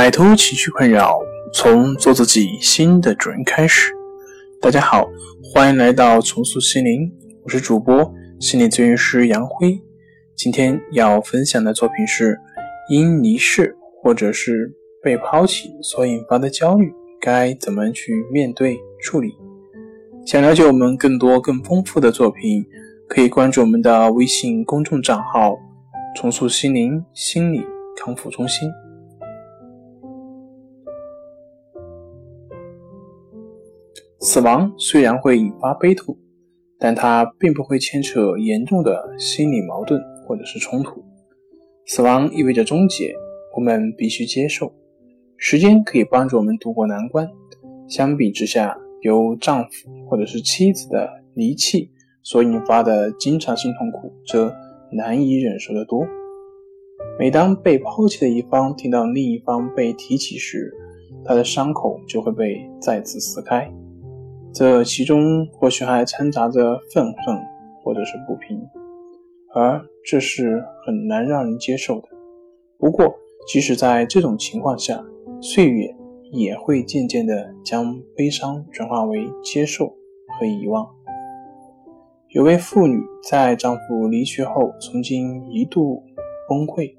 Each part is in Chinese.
摆脱情绪困扰，从做自己新的主人开始。大家好，欢迎来到重塑心灵，我是主播心理咨询师杨辉。今天要分享的作品是：因离世或者是被抛弃所引发的焦虑，该怎么去面对处理？想了解我们更多更丰富的作品，可以关注我们的微信公众账号“重塑心灵心理康复中心”。死亡虽然会引发悲痛，但它并不会牵扯严重的心理矛盾或者是冲突。死亡意味着终结，我们必须接受。时间可以帮助我们渡过难关。相比之下，由丈夫或者是妻子的离弃所引发的经常性痛苦，则难以忍受得多。每当被抛弃的一方听到另一方被提起时，他的伤口就会被再次撕开。这其中或许还掺杂着愤恨，或者是不平，而这是很难让人接受的。不过，即使在这种情况下，岁月也会渐渐地将悲伤转化为接受和遗忘。有位妇女在丈夫离去后，曾经一度崩溃，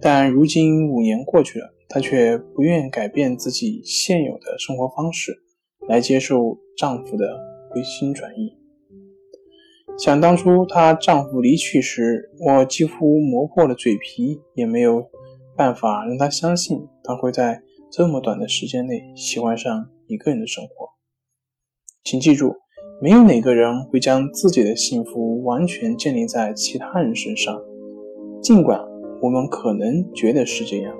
但如今五年过去了，她却不愿改变自己现有的生活方式。来接受丈夫的回心转意。想当初她丈夫离去时，我几乎磨破了嘴皮，也没有办法让她相信她会在这么短的时间内喜欢上一个人的生活。请记住，没有哪个人会将自己的幸福完全建立在其他人身上，尽管我们可能觉得是这样。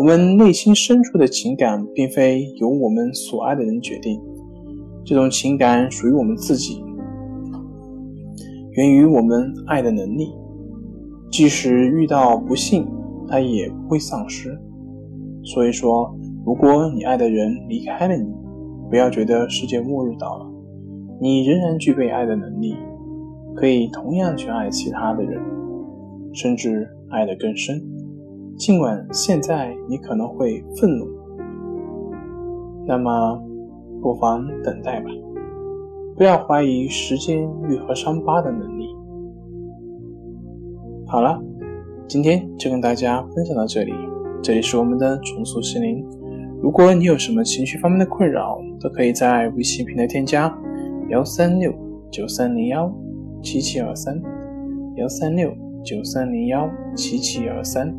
我们内心深处的情感，并非由我们所爱的人决定，这种情感属于我们自己，源于我们爱的能力。即使遇到不幸，它也不会丧失。所以说，如果你爱的人离开了你，不要觉得世界末日到了，你仍然具备爱的能力，可以同样去爱其他的人，甚至爱得更深。尽管现在你可能会愤怒，那么不妨等待吧。不要怀疑时间愈合伤疤的能力。好了，今天就跟大家分享到这里。这里是我们的重塑心灵。如果你有什么情绪方面的困扰，都可以在微信平台添加幺三六九三零幺七七二三幺三六九三零幺七七二三。